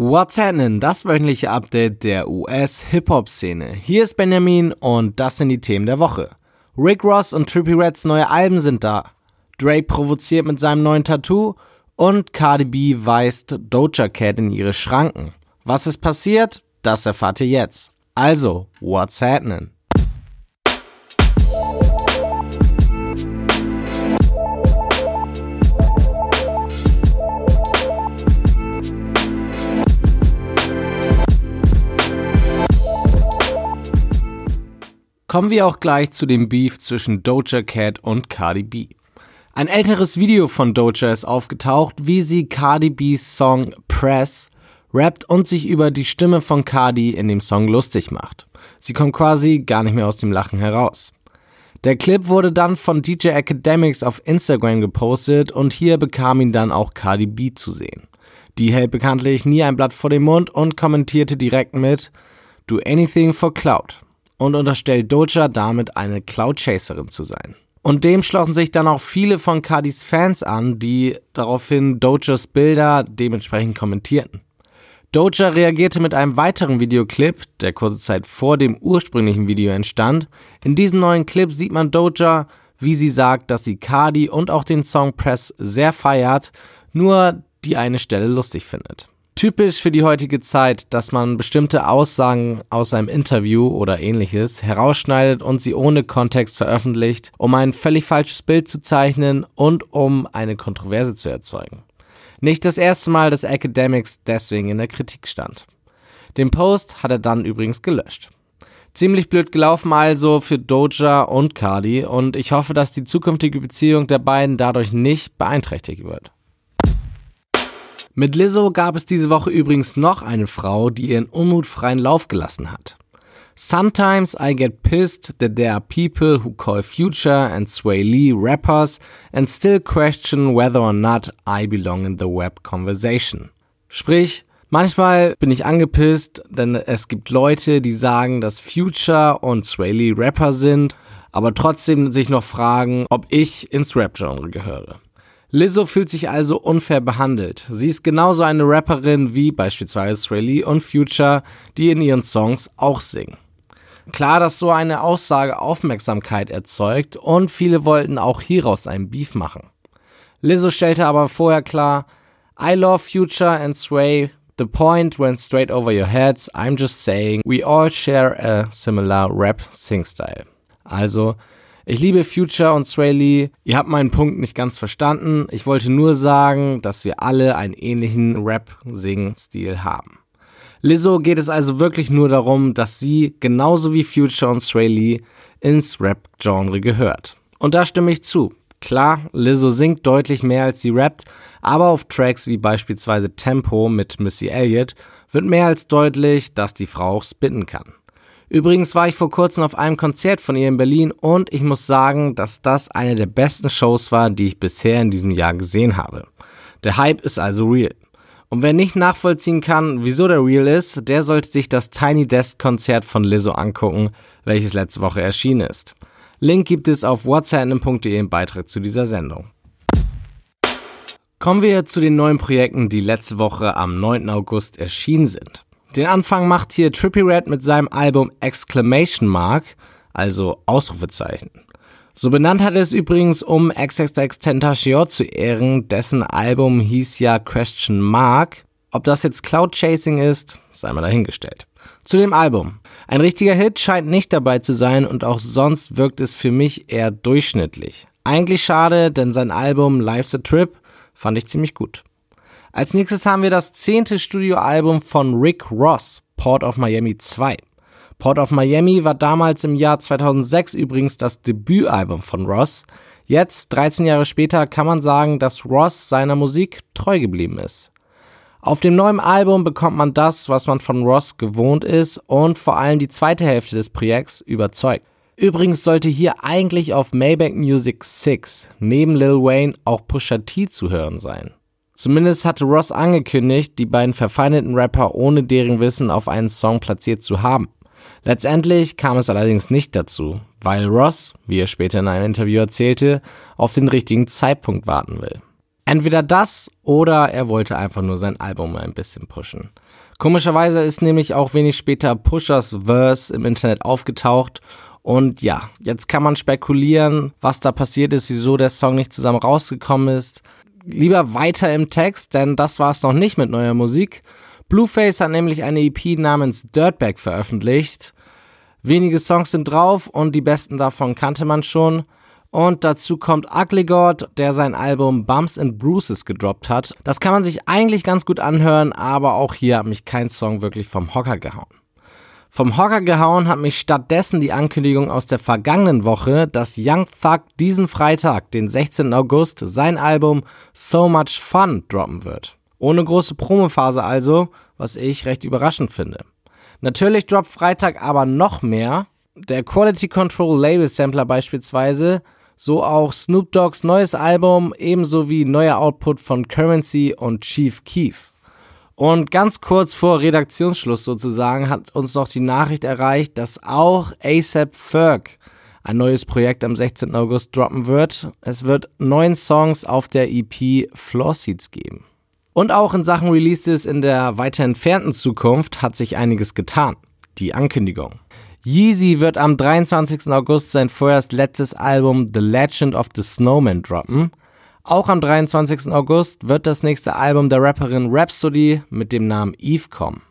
What's happening? Das wöchentliche Update der US-Hip-Hop-Szene. Hier ist Benjamin und das sind die Themen der Woche. Rick Ross und Trippie Reds neue Alben sind da. Drake provoziert mit seinem neuen Tattoo und Cardi B weist Doja Cat in ihre Schranken. Was ist passiert? Das erfahrt ihr jetzt. Also, what's happening? Kommen wir auch gleich zu dem Beef zwischen Doja Cat und Cardi B. Ein älteres Video von Doja ist aufgetaucht, wie sie Cardi B's Song Press rappt und sich über die Stimme von Cardi in dem Song lustig macht. Sie kommt quasi gar nicht mehr aus dem Lachen heraus. Der Clip wurde dann von DJ Academics auf Instagram gepostet und hier bekam ihn dann auch Cardi B zu sehen. Die hält bekanntlich nie ein Blatt vor den Mund und kommentierte direkt mit Do anything for cloud und unterstellt Doja damit eine Cloud-Chaserin zu sein. Und dem schlossen sich dann auch viele von Cardis Fans an, die daraufhin Dojas Bilder dementsprechend kommentierten. Doja reagierte mit einem weiteren Videoclip, der kurze Zeit vor dem ursprünglichen Video entstand. In diesem neuen Clip sieht man Doja, wie sie sagt, dass sie Cardi und auch den Song Press sehr feiert, nur die eine Stelle lustig findet typisch für die heutige Zeit, dass man bestimmte Aussagen aus einem Interview oder ähnliches herausschneidet und sie ohne Kontext veröffentlicht, um ein völlig falsches Bild zu zeichnen und um eine Kontroverse zu erzeugen. Nicht das erste Mal, dass Academics deswegen in der Kritik stand. Den Post hat er dann übrigens gelöscht. Ziemlich blöd gelaufen also für Doja und Cardi und ich hoffe, dass die zukünftige Beziehung der beiden dadurch nicht beeinträchtigt wird. Mit Lizzo gab es diese Woche übrigens noch eine Frau, die ihren Unmut freien Lauf gelassen hat. Sometimes I get pissed that there are people who call Future and Sway Lee rappers and still question whether or not I belong in the web conversation. Sprich, manchmal bin ich angepisst, denn es gibt Leute, die sagen, dass Future und Sway Lee Rapper sind, aber trotzdem sich noch fragen, ob ich ins Rap-Genre gehöre. Lizzo fühlt sich also unfair behandelt. Sie ist genauso eine Rapperin wie beispielsweise Sway und Future, die in ihren Songs auch singen. Klar, dass so eine Aussage Aufmerksamkeit erzeugt und viele wollten auch hieraus einen Beef machen. Lizzo stellte aber vorher klar, I love Future and Sway. The point went straight over your heads. I'm just saying, we all share a similar rap sing style. Also, ich liebe Future und Sway Lee. Ihr habt meinen Punkt nicht ganz verstanden. Ich wollte nur sagen, dass wir alle einen ähnlichen Rap-Sing-Stil haben. Lizzo geht es also wirklich nur darum, dass sie genauso wie Future und Sway Lee ins Rap-Genre gehört. Und da stimme ich zu. Klar, Lizzo singt deutlich mehr als sie rappt, aber auf Tracks wie beispielsweise Tempo mit Missy Elliott wird mehr als deutlich, dass die Frau auch spitten kann. Übrigens war ich vor kurzem auf einem Konzert von ihr in Berlin und ich muss sagen, dass das eine der besten Shows war, die ich bisher in diesem Jahr gesehen habe. Der Hype ist also real. Und wer nicht nachvollziehen kann, wieso der real ist, der sollte sich das Tiny Desk Konzert von Lizzo angucken, welches letzte Woche erschienen ist. Link gibt es auf whatsapp.de im Beitrag zu dieser Sendung. Kommen wir zu den neuen Projekten, die letzte Woche am 9. August erschienen sind. Den Anfang macht hier Trippy Red mit seinem Album Exclamation Mark, also Ausrufezeichen. So benannt hat er es übrigens, um XXX Tentacion zu ehren, dessen Album hieß ja Question Mark. Ob das jetzt Cloud Chasing ist, sei mal dahingestellt. Zu dem Album. Ein richtiger Hit scheint nicht dabei zu sein und auch sonst wirkt es für mich eher durchschnittlich. Eigentlich schade, denn sein Album Life's a Trip fand ich ziemlich gut. Als nächstes haben wir das zehnte Studioalbum von Rick Ross, Port of Miami 2. Port of Miami war damals im Jahr 2006 übrigens das Debütalbum von Ross. Jetzt, 13 Jahre später, kann man sagen, dass Ross seiner Musik treu geblieben ist. Auf dem neuen Album bekommt man das, was man von Ross gewohnt ist und vor allem die zweite Hälfte des Projekts überzeugt. Übrigens sollte hier eigentlich auf Maybach Music 6 neben Lil Wayne auch Pusha T zu hören sein. Zumindest hatte Ross angekündigt, die beiden verfeindeten Rapper ohne deren Wissen auf einen Song platziert zu haben. Letztendlich kam es allerdings nicht dazu, weil Ross, wie er später in einem Interview erzählte, auf den richtigen Zeitpunkt warten will. Entweder das oder er wollte einfach nur sein Album ein bisschen pushen. Komischerweise ist nämlich auch wenig später Pushers Verse im Internet aufgetaucht und ja, jetzt kann man spekulieren, was da passiert ist, wieso der Song nicht zusammen rausgekommen ist. Lieber weiter im Text, denn das war es noch nicht mit neuer Musik. Blueface hat nämlich eine EP namens Dirtbag veröffentlicht. Wenige Songs sind drauf und die besten davon kannte man schon. Und dazu kommt Ugly God, der sein Album Bumps and Bruises gedroppt hat. Das kann man sich eigentlich ganz gut anhören, aber auch hier hat mich kein Song wirklich vom Hocker gehauen. Vom Hocker gehauen hat mich stattdessen die Ankündigung aus der vergangenen Woche, dass Young Thug diesen Freitag, den 16. August, sein Album So Much Fun droppen wird. Ohne große Promophase also, was ich recht überraschend finde. Natürlich droppt Freitag aber noch mehr. Der Quality Control Label Sampler beispielsweise so auch Snoop Dogg's neues Album, ebenso wie neuer Output von Currency und Chief Keef. Und ganz kurz vor Redaktionsschluss sozusagen hat uns noch die Nachricht erreicht, dass auch ASAP Ferg ein neues Projekt am 16. August droppen wird. Es wird neun Songs auf der EP Floor Seats geben. Und auch in Sachen Releases in der weiter entfernten Zukunft hat sich einiges getan. Die Ankündigung. Yeezy wird am 23. August sein vorerst letztes Album The Legend of the Snowman droppen. Auch am 23. August wird das nächste Album der Rapperin Rhapsody mit dem Namen Eve kommen.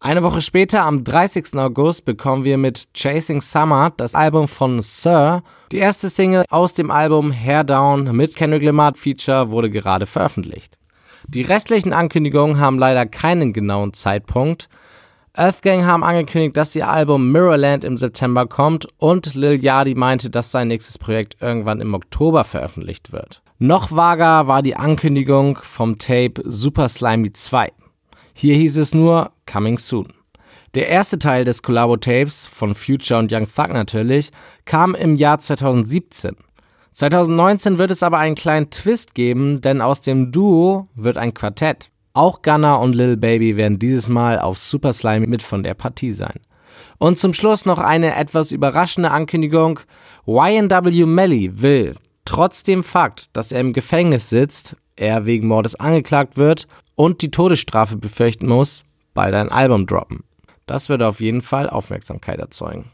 Eine Woche später, am 30. August, bekommen wir mit Chasing Summer das Album von Sir. Die erste Single aus dem Album Hair Down mit Kendrick Lamar Feature wurde gerade veröffentlicht. Die restlichen Ankündigungen haben leider keinen genauen Zeitpunkt. Earthgang haben angekündigt, dass ihr Album Mirrorland im September kommt und Lil Yachty meinte, dass sein nächstes Projekt irgendwann im Oktober veröffentlicht wird. Noch vager war die Ankündigung vom Tape Super Slimy 2. Hier hieß es nur Coming Soon. Der erste Teil des Collabo-Tapes von Future und Young Thug natürlich kam im Jahr 2017. 2019 wird es aber einen kleinen Twist geben, denn aus dem Duo wird ein Quartett. Auch Gunner und Lil Baby werden dieses Mal auf Super Slime mit von der Partie sein. Und zum Schluss noch eine etwas überraschende Ankündigung. YNW Melly will, trotz dem Fakt, dass er im Gefängnis sitzt, er wegen Mordes angeklagt wird und die Todesstrafe befürchten muss, bald ein Album droppen. Das wird auf jeden Fall Aufmerksamkeit erzeugen.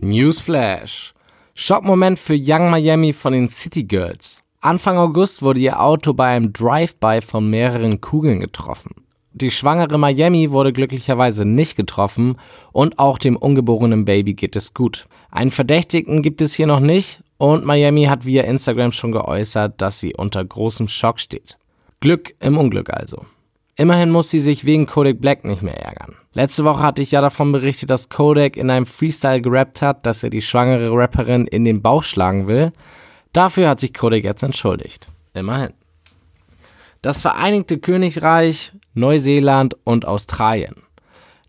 Newsflash. Schockmoment für Young Miami von den City Girls. Anfang August wurde ihr Auto bei einem Drive-by von mehreren Kugeln getroffen. Die schwangere Miami wurde glücklicherweise nicht getroffen und auch dem ungeborenen Baby geht es gut. Einen Verdächtigen gibt es hier noch nicht und Miami hat via Instagram schon geäußert, dass sie unter großem Schock steht. Glück im Unglück also. Immerhin muss sie sich wegen Kodak Black nicht mehr ärgern. Letzte Woche hatte ich ja davon berichtet, dass Kodak in einem Freestyle gerappt hat, dass er die schwangere Rapperin in den Bauch schlagen will. Dafür hat sich Kodak jetzt entschuldigt. Immerhin. Das Vereinigte Königreich, Neuseeland und Australien.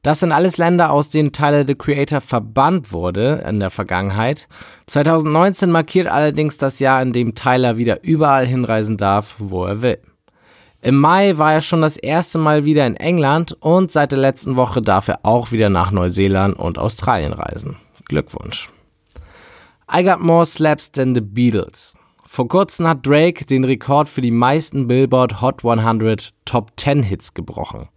Das sind alles Länder, aus denen Tyler the Creator verbannt wurde in der Vergangenheit. 2019 markiert allerdings das Jahr, in dem Tyler wieder überall hinreisen darf, wo er will. Im Mai war er schon das erste Mal wieder in England und seit der letzten Woche darf er auch wieder nach Neuseeland und Australien reisen. Glückwunsch. I Got More Slaps Than the Beatles. Vor kurzem hat Drake den Rekord für die meisten Billboard Hot 100 Top 10 Hits gebrochen.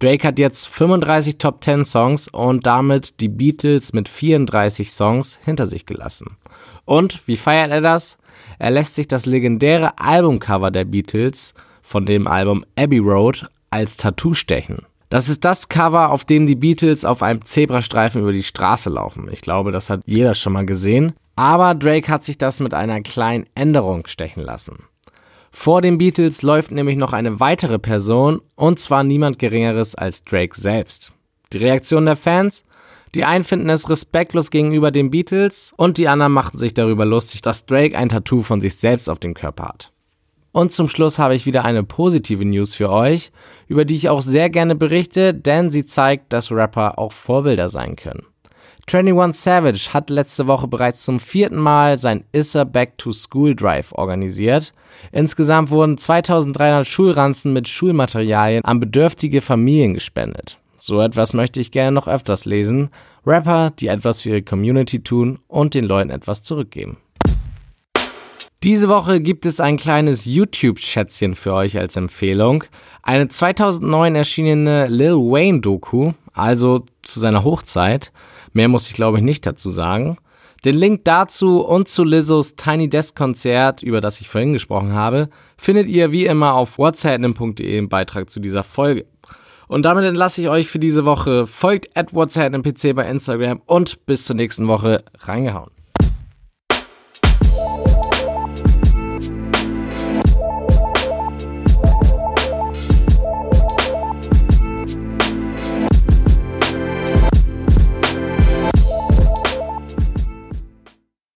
Drake hat jetzt 35 Top 10 Songs und damit die Beatles mit 34 Songs hinter sich gelassen. Und wie feiert er das? Er lässt sich das legendäre Albumcover der Beatles von dem Album Abbey Road als Tattoo stechen. Das ist das Cover, auf dem die Beatles auf einem Zebrastreifen über die Straße laufen. Ich glaube, das hat jeder schon mal gesehen. Aber Drake hat sich das mit einer kleinen Änderung stechen lassen. Vor den Beatles läuft nämlich noch eine weitere Person und zwar niemand Geringeres als Drake selbst. Die Reaktion der Fans? Die einen finden es respektlos gegenüber den Beatles und die anderen machten sich darüber lustig, dass Drake ein Tattoo von sich selbst auf dem Körper hat. Und zum Schluss habe ich wieder eine positive News für euch, über die ich auch sehr gerne berichte, denn sie zeigt, dass Rapper auch Vorbilder sein können. 21 Savage hat letzte Woche bereits zum vierten Mal sein Issa Back to School Drive organisiert. Insgesamt wurden 2300 Schulranzen mit Schulmaterialien an bedürftige Familien gespendet. So etwas möchte ich gerne noch öfters lesen. Rapper, die etwas für ihre Community tun und den Leuten etwas zurückgeben. Diese Woche gibt es ein kleines YouTube-Schätzchen für euch als Empfehlung. Eine 2009 erschienene Lil Wayne-Doku, also zu seiner Hochzeit. Mehr muss ich glaube ich nicht dazu sagen. Den Link dazu und zu Lizzos Tiny Desk Konzert, über das ich vorhin gesprochen habe, findet ihr wie immer auf whatsapp.de im Beitrag zu dieser Folge. Und damit entlasse ich euch für diese Woche. Folgt at WhatsApp bei Instagram und bis zur nächsten Woche reingehauen.